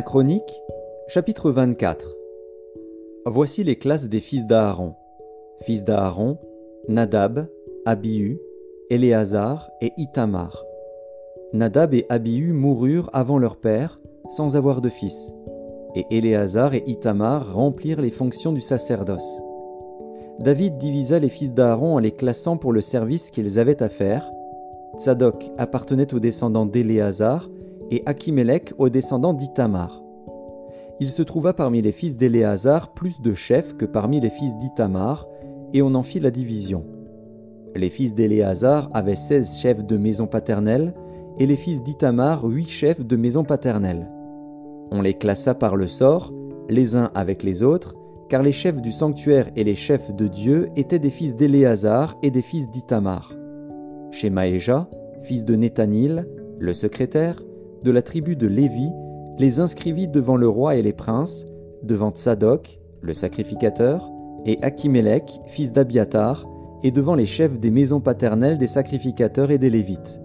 1 Chronique, chapitre 24 Voici les classes des fils d'Aaron. Fils d'Aaron, Nadab, Abihu, Éléazar et Itamar. Nadab et Abihu moururent avant leur père, sans avoir de fils, et Éléazar et Itamar remplirent les fonctions du sacerdoce. David divisa les fils d'Aaron en les classant pour le service qu'ils avaient à faire. Tzadok appartenait aux descendants d'Éléazar, et Achimélec aux descendants d'Itamar. Il se trouva parmi les fils d'Éléazar plus de chefs que parmi les fils d'Itamar, et on en fit la division. Les fils d'Éléazar avaient seize chefs de maison paternelle, et les fils d'Itamar huit chefs de maison paternelle. On les classa par le sort, les uns avec les autres, car les chefs du sanctuaire et les chefs de Dieu étaient des fils d'Éléazar et des fils d'Itamar. Shemaéja, fils de Nethanil, le secrétaire, de la tribu de Lévi, les inscrivit devant le roi et les princes, devant Tsadok, le sacrificateur, et Achimélec, fils d'Abiatar, et devant les chefs des maisons paternelles des sacrificateurs et des Lévites.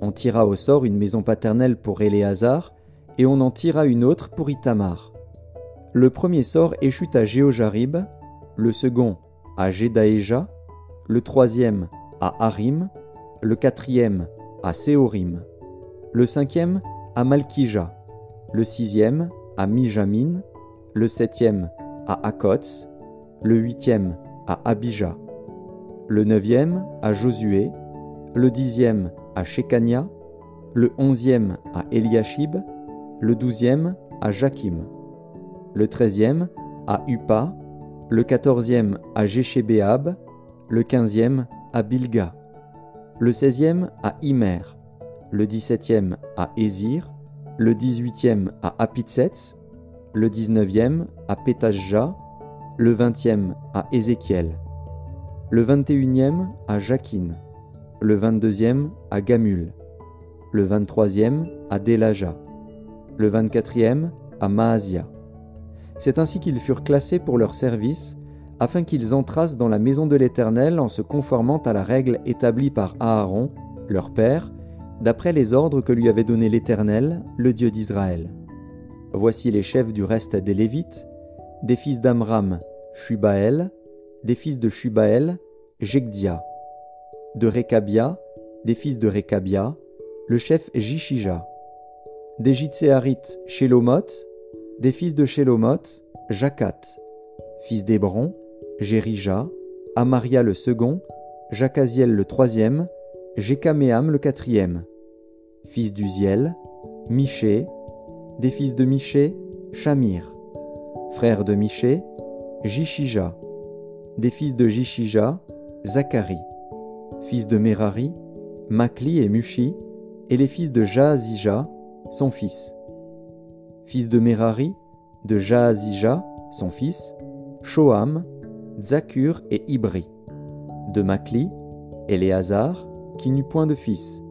On tira au sort une maison paternelle pour Éléazar, et on en tira une autre pour Itamar. Le premier sort échut à Géojarib, le second à Jedaéja, le troisième à Harim, le quatrième à Séorim le cinquième à Malkija, le sixième à Mijamin, le septième à Akots, le huitième à Abijah, le neuvième à Josué, le dixième à Shekania, le onzième à Eliashib, le douzième à Jakim, le treizième à Upa, le quatorzième à Jéchébéab, le quinzième à Bilga, le seizième à Imer, le 17e à Ézir, le 18e à Apitsets, le 19e à Pétajja, le 20e à Ézéchiel, le 21e à Jaquine, le 22e à Gamul, le 23e à Delaja, le 24e à Maasia. C'est ainsi qu'ils furent classés pour leur service, afin qu'ils entrassent dans la maison de l'Éternel en se conformant à la règle établie par Aaron, leur père, d'après les ordres que lui avait donnés l'Éternel, le Dieu d'Israël. Voici les chefs du reste des Lévites, des fils d'Amram, Shubaël, des fils de Shubaël, Jegdia, de Rekabia, des fils de Rekabia, le chef Jishija, des Jitséarites, Shélomoth, des fils de Shélomoth, Jacat, fils d'Hébron, Jérija, Amaria le second, Jacaziel le troisième, Jécaméam le quatrième, fils d'Uziel, Miché, des fils de Miché, Shamir, frère de Miché, Jishija, des fils de Jishija, Zacharie, fils de Merari, Makli et Mushi, et les fils de Jaazija, son fils. Fils de Merari, de Jaazija, son fils, Shoam, Zakur et Ibri. De Makli, Éléazar, qui n'eut point de fils.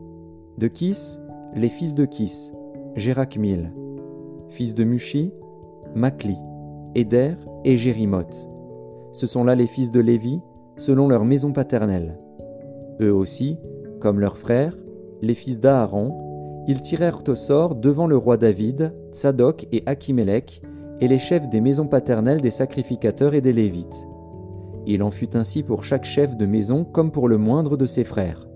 De Kis, les fils de Kis, Jérakmil. Fils de Mushi, Makli, Éder et Jérimoth. Ce sont là les fils de Lévi, selon leur maison paternelle. Eux aussi, comme leurs frères, les fils d'Aaron, ils tirèrent au sort devant le roi David, Tsadok et Achimélec, et les chefs des maisons paternelles des sacrificateurs et des Lévites. Il en fut ainsi pour chaque chef de maison comme pour le moindre de ses frères.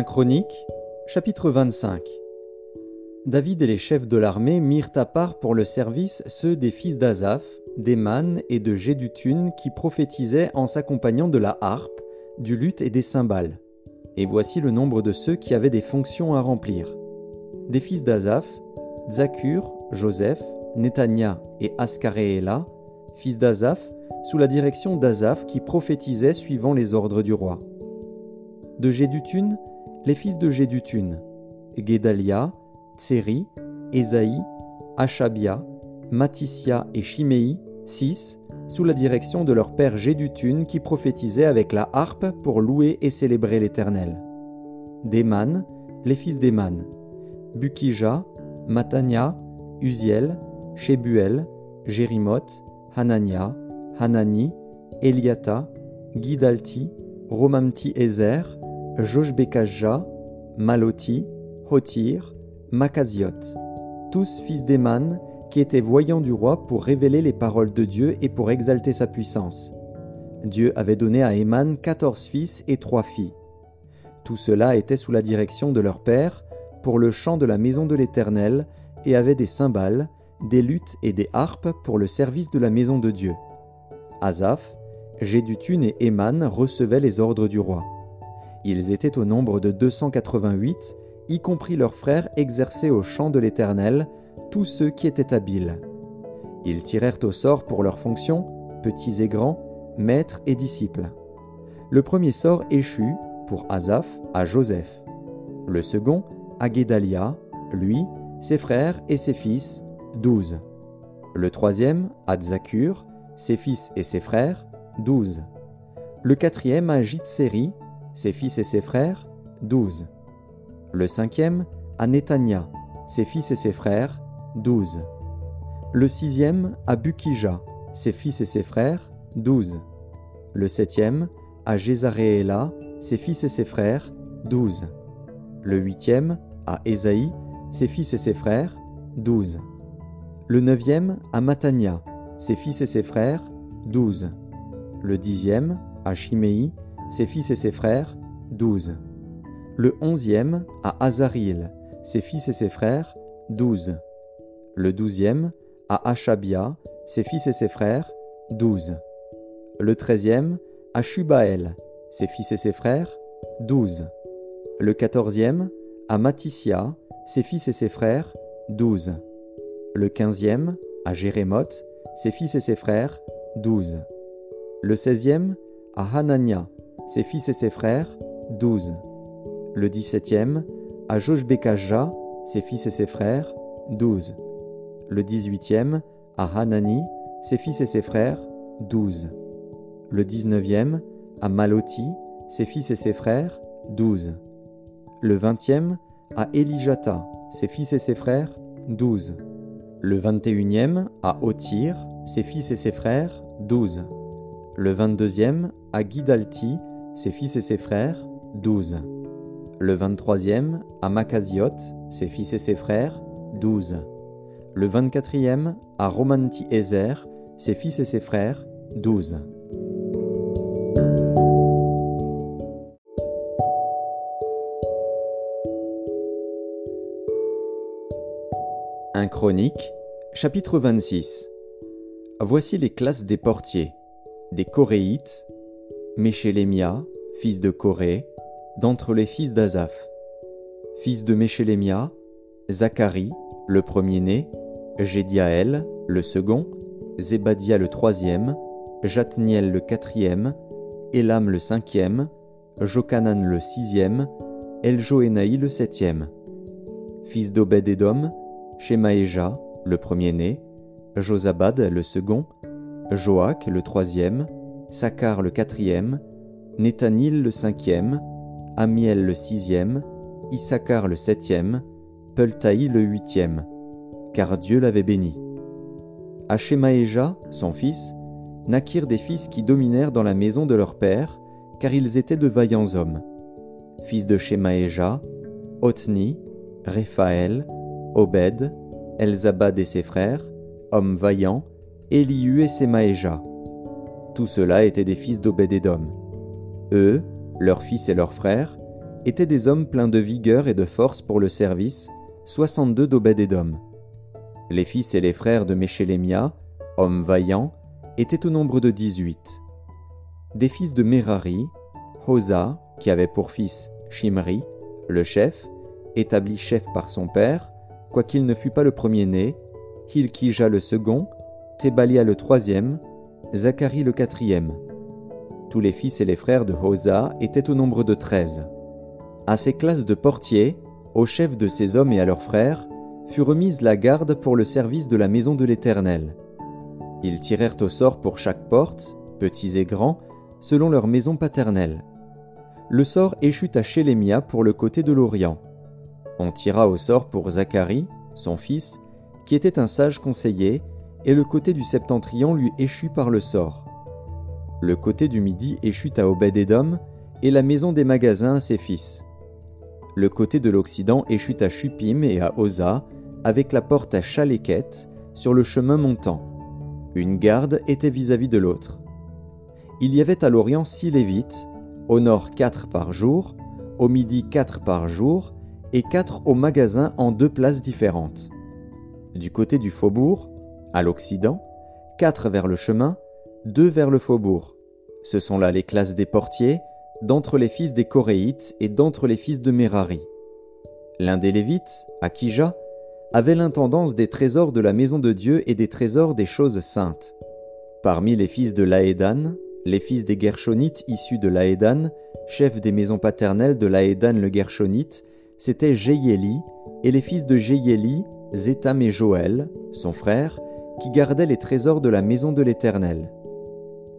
1 Chronique, chapitre 25 David et les chefs de l'armée mirent à part pour le service ceux des fils d'Azaph, d'Eman et de Jéduthun qui prophétisaient en s'accompagnant de la harpe, du luth et des cymbales. Et voici le nombre de ceux qui avaient des fonctions à remplir. Des fils d'Azaph, Zakur, Joseph, Netania et Ascaréela, fils d'Azaph, sous la direction d'Azaph qui prophétisait suivant les ordres du roi. De Jéduthun, les fils de Jéduthun, Guédalia, Tseri, Esaïe, Achabia, Matissia et Chiméi, six, sous la direction de leur père Jéduthun qui prophétisait avec la harpe pour louer et célébrer l'Éternel. Déman, les fils d'Eman, Bukija, Matania, Uziel, Shebuel, Jérimoth, Hanania, Hanani, Eliata, Gidalti, Romamti Ezer, Joshbekajah, Maloti, Hotir, Makaziot, tous fils d'Eman, qui étaient voyants du roi pour révéler les paroles de Dieu et pour exalter sa puissance. Dieu avait donné à Eman quatorze fils et trois filles. Tout cela était sous la direction de leur père, pour le chant de la maison de l'Éternel, et avait des cymbales, des luttes et des harpes pour le service de la maison de Dieu. Asaph, Jéduthun et Éman recevaient les ordres du roi. Ils étaient au nombre de 288, y compris leurs frères exercés au chant de l'Éternel, tous ceux qui étaient habiles. Ils tirèrent au sort pour leurs fonctions, petits et grands, maîtres et disciples. Le premier sort échut, pour Asaph, à Joseph. Le second, à Guédalia, lui, ses frères et ses fils, douze. Le troisième, à Zakur, ses fils et ses frères, douze. Le quatrième, à Jitseri, ses fils et ses frères, douze. Le cinquième, à Netania, ses fils et ses frères, douze. Le sixième, à Bukija, ses fils et ses frères, douze. Le septième, à Jézaréela, ses fils et ses frères, douze. Le huitième, à Ésaïe, ses fils et ses frères, douze. Le neuvième, à Matania, ses fils et ses frères, douze. Le dixième, à Chiméi, ses fils et ses frères, douze. Le onzième, à Azaril, ses fils et ses frères, douze. Le douzième, à Achabia, ses fils et ses frères, douze. Le treizième, à Shubael, ses fils et ses frères, douze. Le quatorzième, à Matissia, ses fils et ses frères, douze. Le quinzième, à Jérémoth, ses fils et ses frères, douze. Le seizième, à Hanania, ses fils et ses frères, douze. Le dix-septième, à Joshbekajah, ses fils et ses frères, douze. Le dix-huitième, à Hanani, ses fils et ses frères, douze. Le dix-neuvième, à Maloti, ses fils et ses frères, douze. Le vingtième, à Elijata, ses fils et ses frères, douze. Le vingt-et-unième, à Otir, ses fils et ses frères, douze. Le vingt-deuxième, à Gidalti, ses fils et ses frères, douze. Le vingt-troisième, à Makaziot, ses fils et ses frères, douze. Le vingt-quatrième, à Romanti Ezer, ses fils et ses frères, douze. Un Chronique, chapitre 26. Voici les classes des portiers, des Coréites, Méchélémia, fils de Corée, d'entre les fils d'Azaph. Fils de Méchélémia, Zacharie, le premier-né, Jédiaël, le second, Zébadia le troisième, Jatniel le quatrième, Elam le cinquième, Jokanan le sixième, Eljoénaï le septième. Fils d'Obed-Édom, Shemaéja, le premier-né, Josabad, le second, Joach, le troisième, Sakar, le quatrième, Nethanil, le cinquième, Amiel, le sixième, Issachar, le septième, Peltaï, le huitième, car Dieu l'avait béni. À Shemaéja, son fils, naquirent des fils qui dominèrent dans la maison de leur père, car ils étaient de vaillants hommes. Fils de Shemaéja, Otni, Réphaël, Obed, Elzabad et ses frères, hommes vaillants, Elihu et Semaéja. Tout cela étaient des fils d'Obed-Édom. Eux, leurs fils et leurs frères, étaient des hommes pleins de vigueur et de force pour le service, soixante-deux d'Obed-Édom. Les fils et les frères de Méchélémia, hommes vaillants, étaient au nombre de dix-huit. Des fils de Merari, Hosa, qui avait pour fils Shimri, le chef, établi chef par son père, quoiqu'il ne fût pas le premier-né, Hilkija le second, Thébalia le troisième, Zacharie le quatrième. Tous les fils et les frères de Hosa étaient au nombre de treize. À ces classes de portiers, aux chefs de ces hommes et à leurs frères, fut remise la garde pour le service de la maison de l'Éternel. Ils tirèrent au sort pour chaque porte, petits et grands, selon leur maison paternelle. Le sort échut à Chélémia pour le côté de l'Orient. On tira au sort pour Zacharie, son fils, qui était un sage conseiller, et le côté du septentrion lui échut par le sort. Le côté du midi échut à Obed-Édom, et la maison des magasins à ses fils. Le côté de l'Occident échut à Chupim et à Oza, avec la porte à Chaléquette, sur le chemin montant. Une garde était vis-à-vis de l'autre. Il y avait à l'Orient six Lévites, au nord quatre par jour, au midi quatre par jour, et quatre au magasin en deux places différentes. Du côté du faubourg, à l'Occident, quatre vers le chemin, deux vers le faubourg. Ce sont là les classes des portiers, d'entre les fils des Coréites et d'entre les fils de Merari. L'un des Lévites, Akija, avait l'intendance des trésors de la maison de Dieu et des trésors des choses saintes. Parmi les fils de Laédan, les fils des Gershonites issus de Laédan, chef des maisons paternelles de Laédan le Gershonite, c'était Jéyéli, et les fils de Jéyéli, Zétam et Joël, son frère, qui gardaient les trésors de la maison de l'Éternel.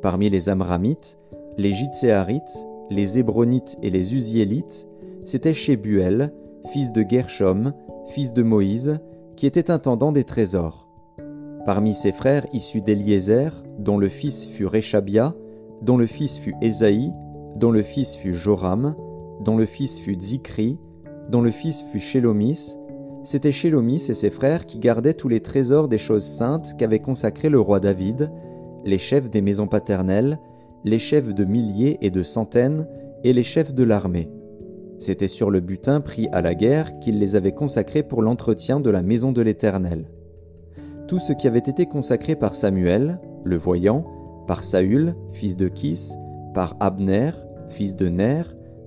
Parmi les Amramites, les Jitséarites, les Hébronites et les Uziélites, c'était Shebuel, fils de Gershom, fils de Moïse, qui était intendant des trésors. Parmi ses frères issus d'Eliézer, dont le fils fut Réchabia, dont le fils fut Ésaïe, dont le fils fut Joram, dont le fils fut Zikri, dont le fils fut Shélomis, c'était Shélomis et ses frères qui gardaient tous les trésors des choses saintes qu'avait consacré le roi David, les chefs des maisons paternelles, les chefs de milliers et de centaines, et les chefs de l'armée. C'était sur le butin pris à la guerre qu'il les avait consacrés pour l'entretien de la maison de l'Éternel. Tout ce qui avait été consacré par Samuel, le voyant, par Saül, fils de Kis, par Abner, fils de Ner,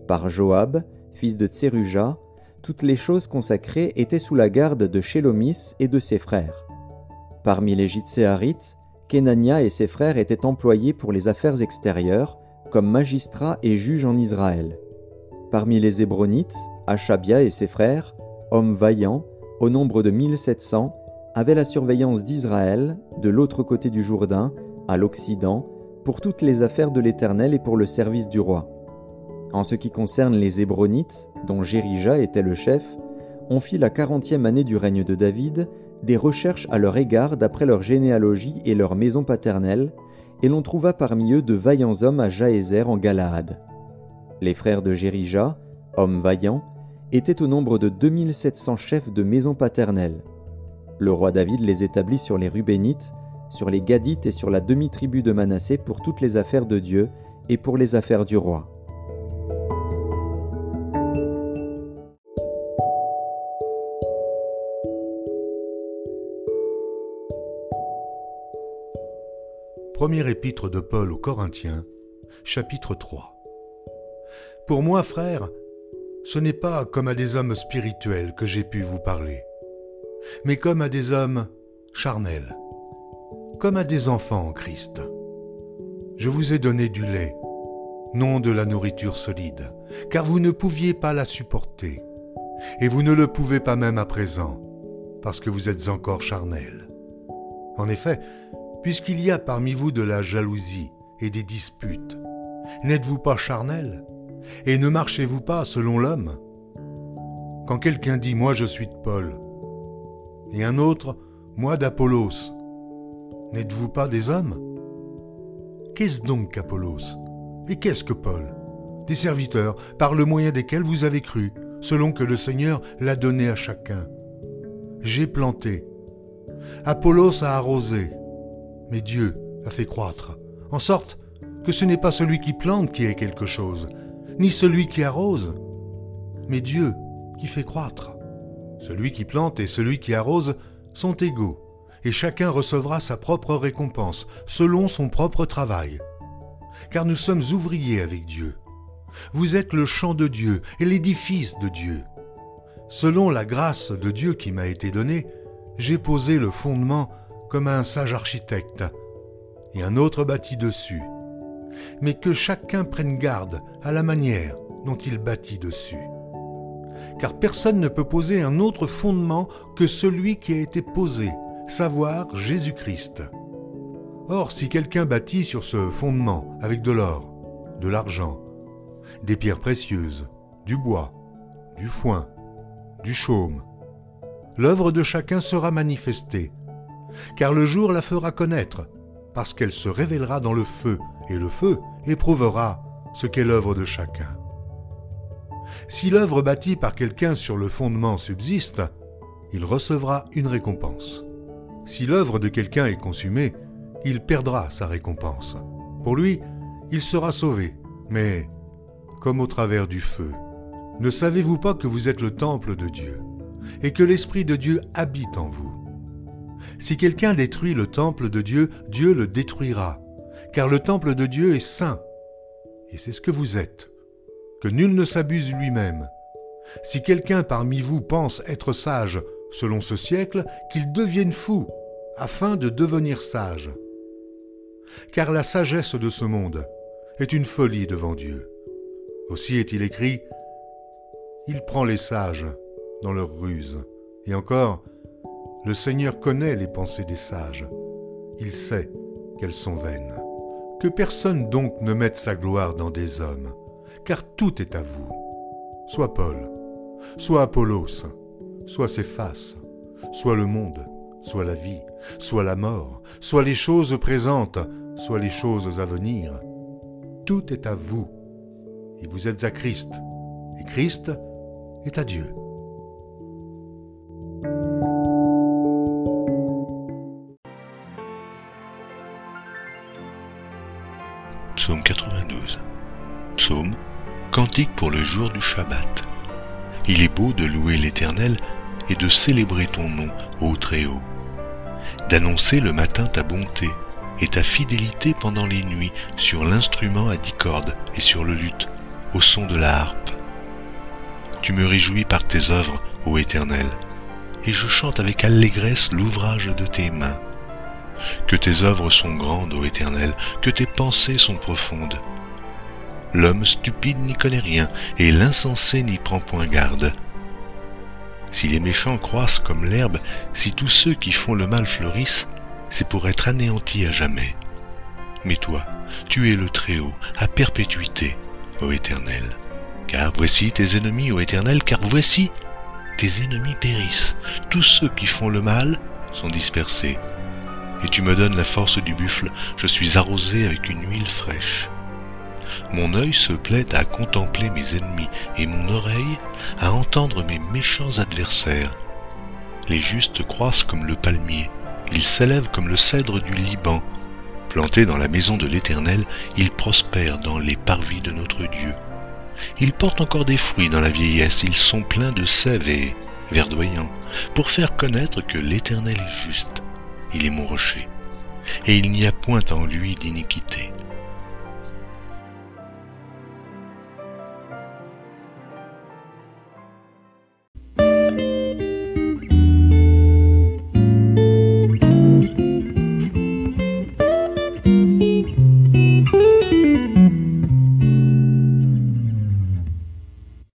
par Joab, fils de Tseruja, toutes les choses consacrées étaient sous la garde de Shélomis et de ses frères. Parmi les Jitséarites, Kenania et ses frères étaient employés pour les affaires extérieures, comme magistrats et juges en Israël. Parmi les Hébronites, Achabia et ses frères, hommes vaillants, au nombre de 1700, avaient la surveillance d'Israël, de l'autre côté du Jourdain, à l'Occident, pour toutes les affaires de l'Éternel et pour le service du roi. En ce qui concerne les Hébronites, dont Jérija était le chef, on fit la quarantième année du règne de David des recherches à leur égard d'après leur généalogie et leur maison paternelle, et l'on trouva parmi eux de vaillants hommes à Jaézer en Galaad. Les frères de Jérija, hommes vaillants, étaient au nombre de 2700 chefs de maison paternelle. Le roi David les établit sur les Rubénites, sur les Gadites et sur la demi-tribu de Manassé pour toutes les affaires de Dieu et pour les affaires du roi. Premier épître de Paul aux Corinthiens, chapitre 3. Pour moi, frère, ce n'est pas comme à des hommes spirituels que j'ai pu vous parler, mais comme à des hommes charnels, comme à des enfants en Christ. Je vous ai donné du lait, non de la nourriture solide, car vous ne pouviez pas la supporter, et vous ne le pouvez pas même à présent, parce que vous êtes encore charnels. En effet, puisqu'il y a parmi vous de la jalousie et des disputes, n'êtes-vous pas charnel? Et ne marchez-vous pas selon l'homme? Quand quelqu'un dit Moi je suis de Paul, et un autre Moi d'Apollos, n'êtes-vous pas des hommes? Qu'est-ce donc qu'Apollos? Et qu'est-ce que Paul? Des serviteurs par le moyen desquels vous avez cru, selon que le Seigneur l'a donné à chacun. J'ai planté. Apollos a arrosé mais Dieu a fait croître, en sorte que ce n'est pas celui qui plante qui est quelque chose, ni celui qui arrose, mais Dieu qui fait croître. Celui qui plante et celui qui arrose sont égaux, et chacun recevra sa propre récompense, selon son propre travail. Car nous sommes ouvriers avec Dieu. Vous êtes le champ de Dieu et l'édifice de Dieu. Selon la grâce de Dieu qui m'a été donnée, j'ai posé le fondement comme un sage architecte, et un autre bâtit dessus. Mais que chacun prenne garde à la manière dont il bâtit dessus. Car personne ne peut poser un autre fondement que celui qui a été posé, savoir Jésus-Christ. Or, si quelqu'un bâtit sur ce fondement avec de l'or, de l'argent, des pierres précieuses, du bois, du foin, du chaume, l'œuvre de chacun sera manifestée, car le jour la fera connaître, parce qu'elle se révélera dans le feu, et le feu éprouvera ce qu'est l'œuvre de chacun. Si l'œuvre bâtie par quelqu'un sur le fondement subsiste, il recevra une récompense. Si l'œuvre de quelqu'un est consumée, il perdra sa récompense. Pour lui, il sera sauvé, mais comme au travers du feu. Ne savez-vous pas que vous êtes le temple de Dieu et que l'Esprit de Dieu habite en vous? Si quelqu'un détruit le temple de Dieu, Dieu le détruira, car le temple de Dieu est saint, et c'est ce que vous êtes. Que nul ne s'abuse lui-même. Si quelqu'un parmi vous pense être sage selon ce siècle, qu'il devienne fou, afin de devenir sage. Car la sagesse de ce monde est une folie devant Dieu. Aussi est-il écrit, Il prend les sages dans leur ruse. Et encore, le Seigneur connaît les pensées des sages. Il sait qu'elles sont vaines. Que personne donc ne mette sa gloire dans des hommes, car tout est à vous. Soit Paul, soit Apollos, soit Céphas, soit le monde, soit la vie, soit la mort, soit les choses présentes, soit les choses à venir. Tout est à vous, et vous êtes à Christ, et Christ est à Dieu. Psaume 92. Psaume, cantique pour le jour du Shabbat. Il est beau de louer l'Éternel et de célébrer ton nom, ô Très-Haut, d'annoncer le matin ta bonté et ta fidélité pendant les nuits sur l'instrument à dix cordes et sur le luth, au son de la harpe. Tu me réjouis par tes œuvres, ô Éternel, et je chante avec allégresse l'ouvrage de tes mains. Que tes œuvres sont grandes, ô Éternel, que tes pensées sont profondes. L'homme stupide n'y connaît rien, et l'insensé n'y prend point garde. Si les méchants croissent comme l'herbe, si tous ceux qui font le mal fleurissent, c'est pour être anéantis à jamais. Mais toi, tu es le Très-Haut, à perpétuité, ô Éternel. Car voici tes ennemis, ô Éternel, car voici tes ennemis périssent. Tous ceux qui font le mal sont dispersés. Et tu me donnes la force du buffle, je suis arrosé avec une huile fraîche. Mon œil se plaît à contempler mes ennemis et mon oreille à entendre mes méchants adversaires. Les justes croissent comme le palmier, ils s'élèvent comme le cèdre du Liban. Plantés dans la maison de l'Éternel, ils prospèrent dans les parvis de notre Dieu. Ils portent encore des fruits dans la vieillesse, ils sont pleins de sève et verdoyants, pour faire connaître que l'Éternel est juste, il est mon rocher, et il n'y a point en lui d'iniquité.